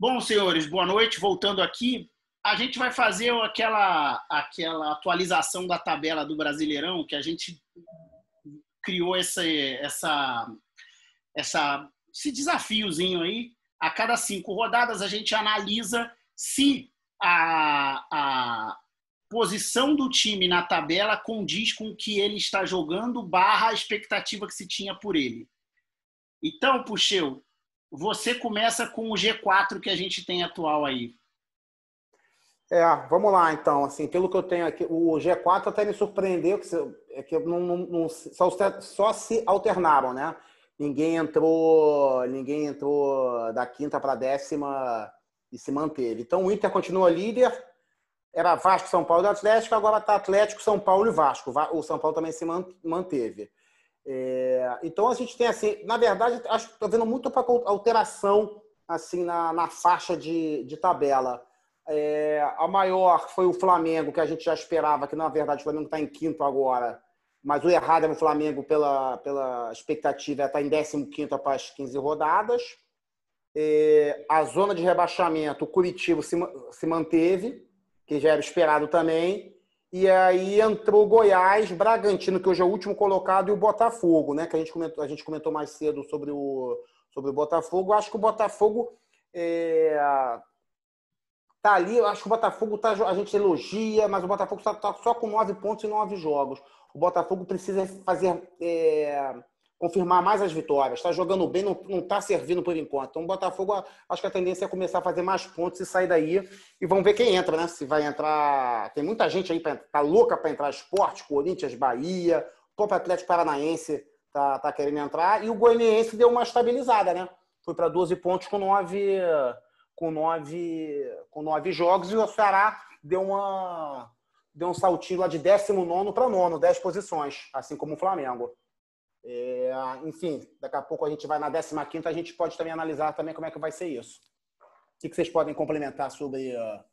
Bom, senhores, boa noite. Voltando aqui, a gente vai fazer aquela, aquela atualização da tabela do Brasileirão que a gente criou essa, essa, essa, esse desafiozinho aí. A cada cinco rodadas a gente analisa se a, a posição do time na tabela condiz com o que ele está jogando barra a expectativa que se tinha por ele. Então, Puxeu, você começa com o G4 que a gente tem atual aí. É, vamos lá então. Assim, pelo que eu tenho aqui, o G4 até me surpreendeu, que, é que não, não, não só, só, se alternaram, né? Ninguém entrou, ninguém entrou da quinta para a décima e se manteve. Então o Inter continua líder. Era Vasco, São Paulo e Atlético, agora está Atlético, São Paulo e Vasco. O São Paulo também se manteve. É, então a gente tem assim, na verdade, acho que estou vendo muito para alteração assim na, na faixa de, de tabela. É, a maior foi o Flamengo, que a gente já esperava, que na verdade o Flamengo está em quinto agora, mas o errado é o Flamengo pela, pela expectativa está em 15 após 15 rodadas. É, a zona de rebaixamento, o Curitiba se, se manteve, que já era esperado também. E aí entrou Goiás, Bragantino, que hoje é o último colocado, e o Botafogo, né? Que a gente comentou, a gente comentou mais cedo sobre o, sobre o Botafogo. Acho que o Botafogo é, tá ali, acho que o Botafogo tá, a gente elogia, mas o Botafogo está tá só com nove pontos em nove jogos. O Botafogo precisa fazer é, confirmar mais as vitórias. Está jogando bem, não está servindo por enquanto. Então, o Botafogo, acho que a tendência é começar a fazer mais pontos e sair daí. E vamos ver quem entra, né? Se vai entrar. Tem muita gente aí, tá louca para entrar esporte, Corinthians, Bahia, o próprio Atlético Paranaense tá, tá querendo entrar. E o Goianiense deu uma estabilizada, né? Foi para 12 pontos com nove, com, nove, com nove jogos. E o Ceará deu uma. Deu um saltinho lá de 19 para nono, 10 posições, assim como o Flamengo. É, enfim, daqui a pouco a gente vai na 15 a gente pode também analisar também como é que vai ser isso. O que, vocês podem complementar sobre, uh,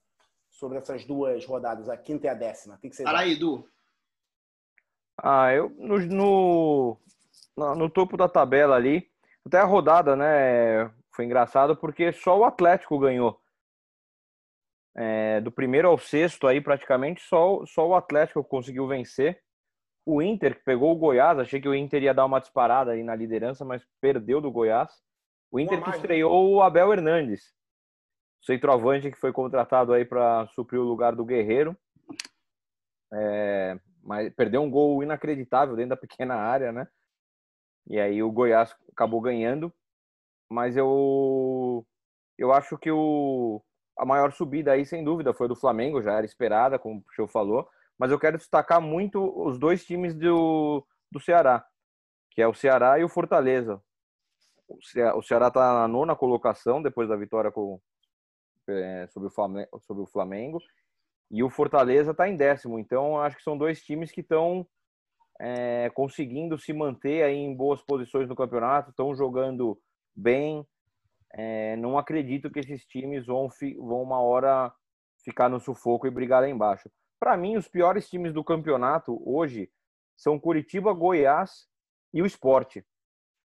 sobre essas duas rodadas, a quinta e a décima? O que, vocês Fala aí, Edu. Ah, eu no, no, no, topo da tabela ali, até a rodada, né, foi engraçado porque só o Atlético ganhou. É, do primeiro ao sexto aí, praticamente, só, só o Atlético conseguiu vencer. O Inter, que pegou o Goiás, achei que o Inter ia dar uma disparada aí na liderança, mas perdeu do Goiás. O Inter que né? estreou o Abel Hernandes, centroavante que foi contratado aí para suprir o lugar do Guerreiro. É, mas perdeu um gol inacreditável dentro da pequena área, né? E aí o Goiás acabou ganhando. Mas eu eu acho que o a maior subida aí, sem dúvida, foi do Flamengo, já era esperada, como o Show falou mas eu quero destacar muito os dois times do, do Ceará, que é o Ceará e o Fortaleza. O Ceará está na nona colocação depois da vitória com, é, sobre, o Flamengo, sobre o Flamengo e o Fortaleza está em décimo. Então acho que são dois times que estão é, conseguindo se manter aí em boas posições no campeonato, estão jogando bem. É, não acredito que esses times vão, vão uma hora ficar no sufoco e brigar lá embaixo. Para mim, os piores times do campeonato hoje são Curitiba, Goiás e o Esporte.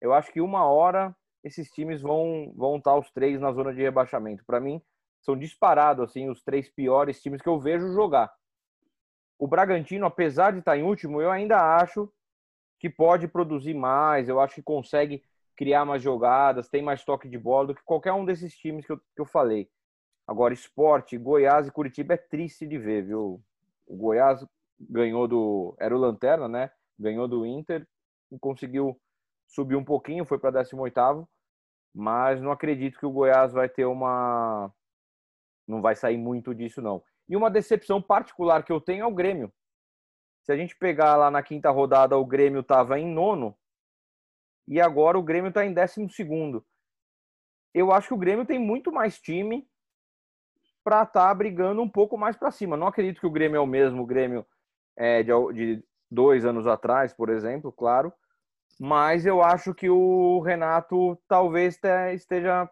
Eu acho que uma hora esses times vão vão estar os três na zona de rebaixamento. Para mim, são disparados assim os três piores times que eu vejo jogar. O Bragantino, apesar de estar em último, eu ainda acho que pode produzir mais, eu acho que consegue criar mais jogadas, tem mais toque de bola do que qualquer um desses times que eu, que eu falei. Agora, esporte, Goiás e Curitiba é triste de ver, viu? O Goiás ganhou do. Era o Lanterna, né? Ganhou do Inter e conseguiu subir um pouquinho, foi para 18, mas não acredito que o Goiás vai ter uma. Não vai sair muito disso, não. E uma decepção particular que eu tenho é o Grêmio. Se a gente pegar lá na quinta rodada, o Grêmio estava em nono e agora o Grêmio está em décimo segundo. Eu acho que o Grêmio tem muito mais time para estar tá brigando um pouco mais para cima. Não acredito que o Grêmio é o mesmo Grêmio é, de, de dois anos atrás, por exemplo, claro. Mas eu acho que o Renato talvez esteja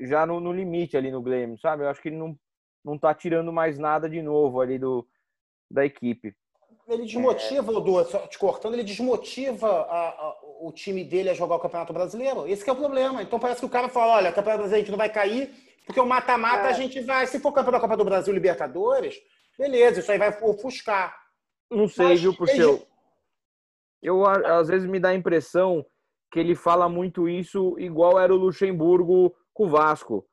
já no, no limite ali no Grêmio, sabe? Eu acho que ele não, não tá tirando mais nada de novo ali do, da equipe. Ele desmotiva, é... Edu, te cortando, ele desmotiva a, a, o time dele a jogar o Campeonato Brasileiro. Esse é o problema. Então parece que o cara fala, olha, Campeonato Brasileiro a gente não vai cair, porque o mata-mata é. a gente vai. Se for campeão da Copa do Brasil Libertadores, beleza, isso aí vai ofuscar. Não sei, Mas, viu, por ele... seu. Eu às vezes me dá a impressão que ele fala muito isso igual era o Luxemburgo com o Vasco.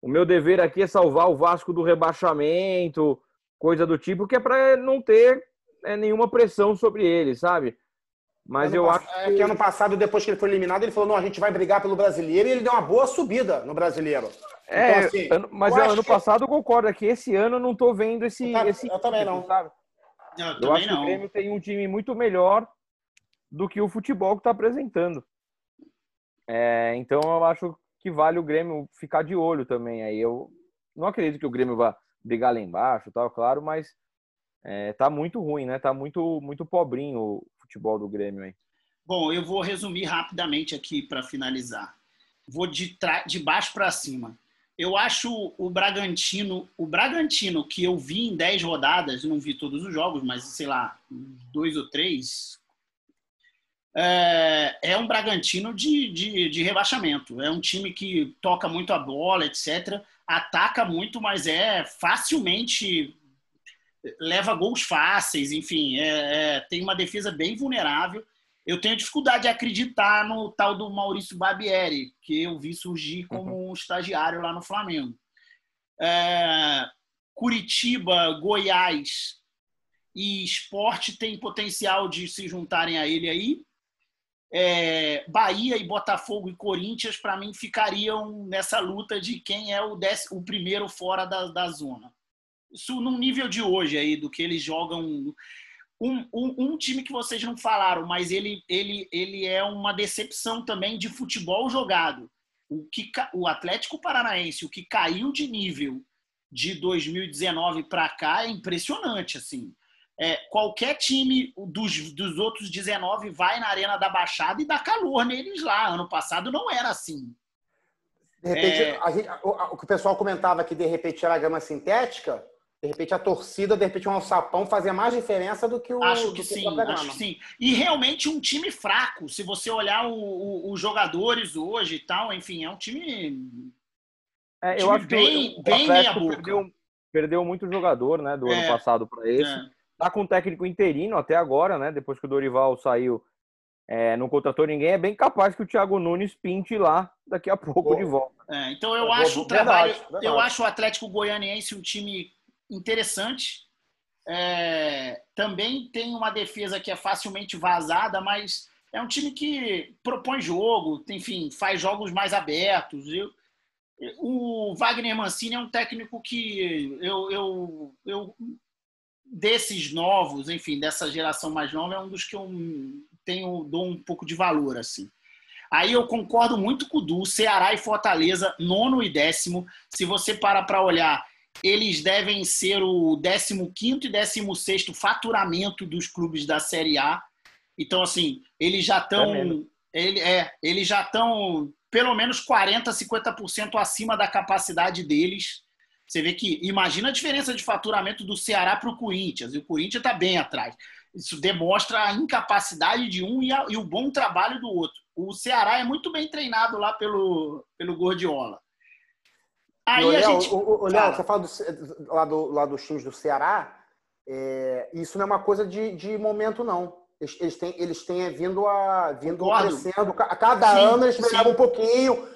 O meu dever aqui é salvar o Vasco do rebaixamento, coisa do tipo, que é para não ter é, nenhuma pressão sobre ele, sabe? Mas ano eu acho que... É que ano passado, depois que ele foi eliminado, ele falou: não, a gente vai brigar pelo brasileiro e ele deu uma boa subida no brasileiro. É, então, assim, ano, mas ano que... passado eu concordo, é que esse ano eu não tô vendo esse. Eu, esse eu também não. Sabe? Eu, eu também acho não. que o Grêmio tem um time muito melhor do que o futebol que está apresentando. É, então eu acho que vale o Grêmio ficar de olho também. Aí eu não acredito que o Grêmio vá brigar lá embaixo, tal, claro, mas é, tá muito ruim, né? Tá muito muito pobrinho o futebol do Grêmio aí. Bom, eu vou resumir rapidamente aqui para finalizar. Vou de, de baixo para cima. Eu acho o Bragantino, o Bragantino que eu vi em 10 rodadas, não vi todos os jogos, mas sei lá, dois ou três, é, é um Bragantino de, de, de, rebaixamento. É um time que toca muito a bola, etc. Ataca muito, mas é facilmente leva gols fáceis, enfim, é, é, tem uma defesa bem vulnerável. Eu tenho dificuldade de acreditar no tal do Maurício Barbieri, que eu vi surgir como uhum. um estagiário lá no Flamengo. É, Curitiba, Goiás e Esporte tem potencial de se juntarem a ele aí é, Bahia e Botafogo e Corinthians, para mim, ficariam nessa luta de quem é o, décimo, o primeiro fora da, da zona. Isso num nível de hoje aí, do que eles jogam. Um, um, um, time que vocês não falaram, mas ele, ele, ele é uma decepção também de futebol jogado. O, que, o Atlético Paranaense, o que caiu de nível de 2019 para cá é impressionante. assim é, qualquer time dos, dos outros 19 vai na Arena da Baixada e dá calor neles lá. Ano passado não era assim. De repente, é... gente, o, o, que o pessoal comentava que de repente era grama sintética, de repente a torcida, de repente um alçapão fazia mais diferença do que o. Acho que sim, acho que sim. E realmente um time fraco. Se você olhar os jogadores hoje e tal, enfim, é um time. É, eu time acho bem, que o, bem meia boca. Perdeu, perdeu muito jogador, né, do é, ano passado para esse. É. Tá com um técnico interino até agora, né? Depois que o Dorival saiu, é, não contratou ninguém, é bem capaz que o Thiago Nunes pinte lá daqui a pouco Boa. de volta. É, então eu acho o trabalho, verdade, verdade. eu acho o Atlético Goianiense um time interessante. É, também tem uma defesa que é facilmente vazada, mas é um time que propõe jogo, enfim, faz jogos mais abertos. Eu, o Wagner Mancini é um técnico que eu, eu, eu desses novos, enfim, dessa geração mais nova, é um dos que eu tenho, dou um pouco de valor, assim. Aí eu concordo muito com o Du, Ceará e Fortaleza, nono e décimo. Se você para para olhar, eles devem ser o 15 e 16 faturamento dos clubes da Série A. Então, assim, eles já estão. É ele, é, eles já estão pelo menos 40, 50% acima da capacidade deles. Você vê que, imagina a diferença de faturamento do Ceará para o Corinthians, e o Corinthians está bem atrás. Isso demonstra a incapacidade de um e, a, e, o bom trabalho do outro. O Ceará é muito bem treinado lá pelo, pelo Gordiola. Aí Léo, a gente. O, o, Léo, você fala do, lá, do, lá dos times do Ceará, é, isso não é uma coisa de, de momento, não. Eles, eles, têm, eles têm vindo, a, vindo crescendo. A cada sim, ano eles melhoram um pouquinho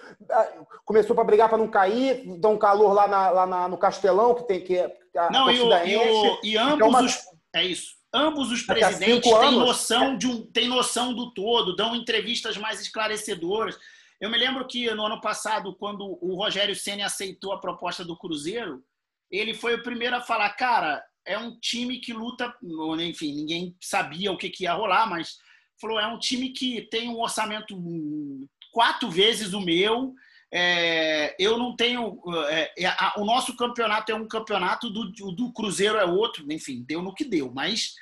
começou para brigar para não cair, um calor lá, na, lá na, no Castelão, que tem que a não, e, o, e, o, e, ambos então, os, é isso. Ambos os presidentes têm noção de um, têm noção do todo, dão entrevistas mais esclarecedoras. Eu me lembro que no ano passado, quando o Rogério Ceni aceitou a proposta do Cruzeiro, ele foi o primeiro a falar, cara, é um time que luta, enfim, ninguém sabia o que, que ia rolar, mas falou, é um time que tem um orçamento quatro vezes o meu. É, eu não tenho. É, é, a, o nosso campeonato é um campeonato, do, do Cruzeiro é outro, enfim, deu no que deu, mas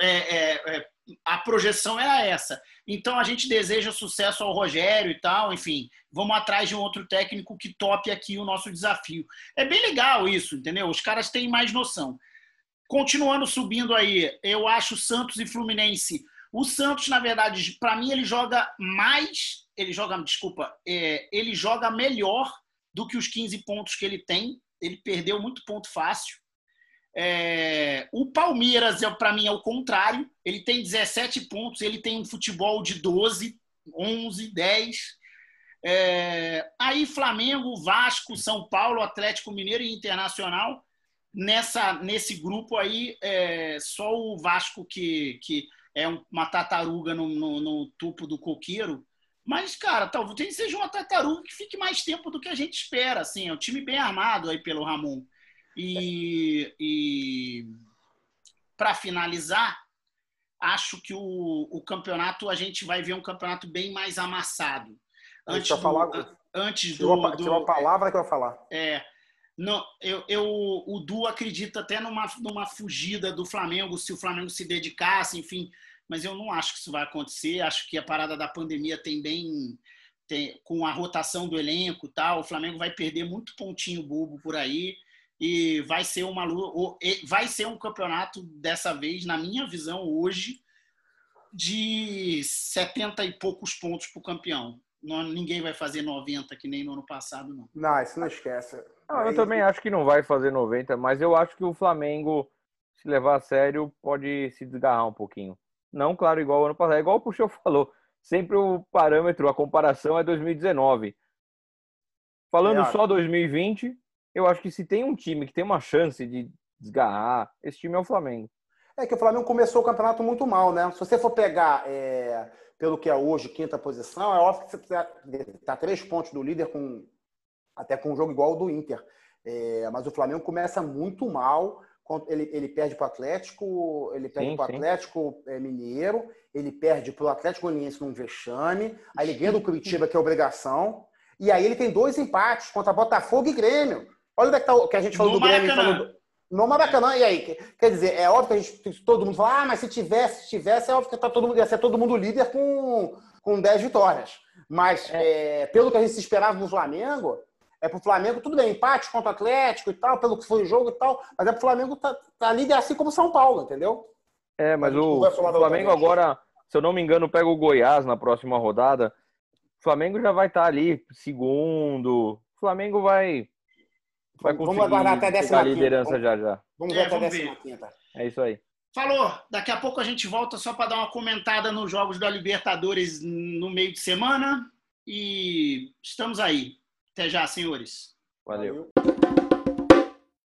é, é, é, a projeção era essa. Então a gente deseja sucesso ao Rogério e tal, enfim, vamos atrás de um outro técnico que tope aqui o nosso desafio. É bem legal isso, entendeu? Os caras têm mais noção. Continuando subindo aí, eu acho Santos e Fluminense O Santos, na verdade, para mim, ele joga mais. Ele joga, desculpa, é, ele joga melhor do que os 15 pontos que ele tem. Ele perdeu muito ponto fácil. É, o Palmeiras, é, para mim, é o contrário. Ele tem 17 pontos, ele tem um futebol de 12, 11, 10. É, aí Flamengo, Vasco, São Paulo, Atlético Mineiro e Internacional. Nessa, nesse grupo aí, é, só o Vasco que, que é uma tartaruga no, no, no topo do coqueiro. Mas, cara, talvez seja uma tartaruga que fique mais tempo do que a gente espera. Assim, é um time bem armado aí pelo Ramon. E, e para finalizar, acho que o, o campeonato a gente vai ver um campeonato bem mais amassado. Antes do, falar, antes do, do, do a palavra que eu vou falar. É, não, eu, eu, o Du acredita até numa, numa fugida do Flamengo, se o Flamengo se dedicasse, enfim, mas eu não acho que isso vai acontecer. Acho que a parada da pandemia tem bem. Tem, com a rotação do elenco tal, o Flamengo vai perder muito pontinho bobo por aí e vai ser uma vai ser um campeonato dessa vez, na minha visão hoje, de 70 e poucos pontos para o campeão. Não, ninguém vai fazer 90 que nem no ano passado, não. Não, isso não esquece. Não, eu também acho que não vai fazer 90, mas eu acho que o Flamengo, se levar a sério, pode se desgarrar um pouquinho. Não, claro, igual o ano passado, é igual o Puxou falou. Sempre o parâmetro, a comparação é 2019. Falando é, só 2020, eu acho que se tem um time que tem uma chance de desgarrar, esse time é o Flamengo. É que o Flamengo começou o campeonato muito mal, né? Se você for pegar é, pelo que é hoje, quinta posição, é óbvio que você está tá três pontos do líder, com até com um jogo igual ao do Inter. É, mas o Flamengo começa muito mal. Ele, ele perde para o Atlético, ele perde para o Atlético é, Mineiro, ele perde para o Atlético Goianiense num vexame, aí ele ganha do Curitiba, que é obrigação, e aí ele tem dois empates contra Botafogo e Grêmio. Olha onde é que, tá, que a gente falou no do Grêmio. Falou do, no Maracanã. E aí? Quer dizer, é óbvio que a gente, todo mundo fala, ah, mas se tivesse, se tivesse, é óbvio que tá todo mundo, ia ser todo mundo líder com, com 10 vitórias. Mas é. É, pelo que a gente se esperava no Flamengo, é pro Flamengo, tudo bem, empate contra o Atlético e tal, pelo que foi o jogo e tal, mas é pro Flamengo tá, tá líder assim como São Paulo, entendeu? É, mas o Flamengo agora, se eu não me engano, pega o Goiás na próxima rodada. O Flamengo já vai estar tá ali, segundo. O Flamengo vai vai conseguir vamos aguardar até a décima liderança vamos, já já. Vamos ver é, até a décima quinta. É isso aí. Falou. Daqui a pouco a gente volta só para dar uma comentada nos jogos da Libertadores no meio de semana. E estamos aí. Até já, senhores. Valeu. Valeu.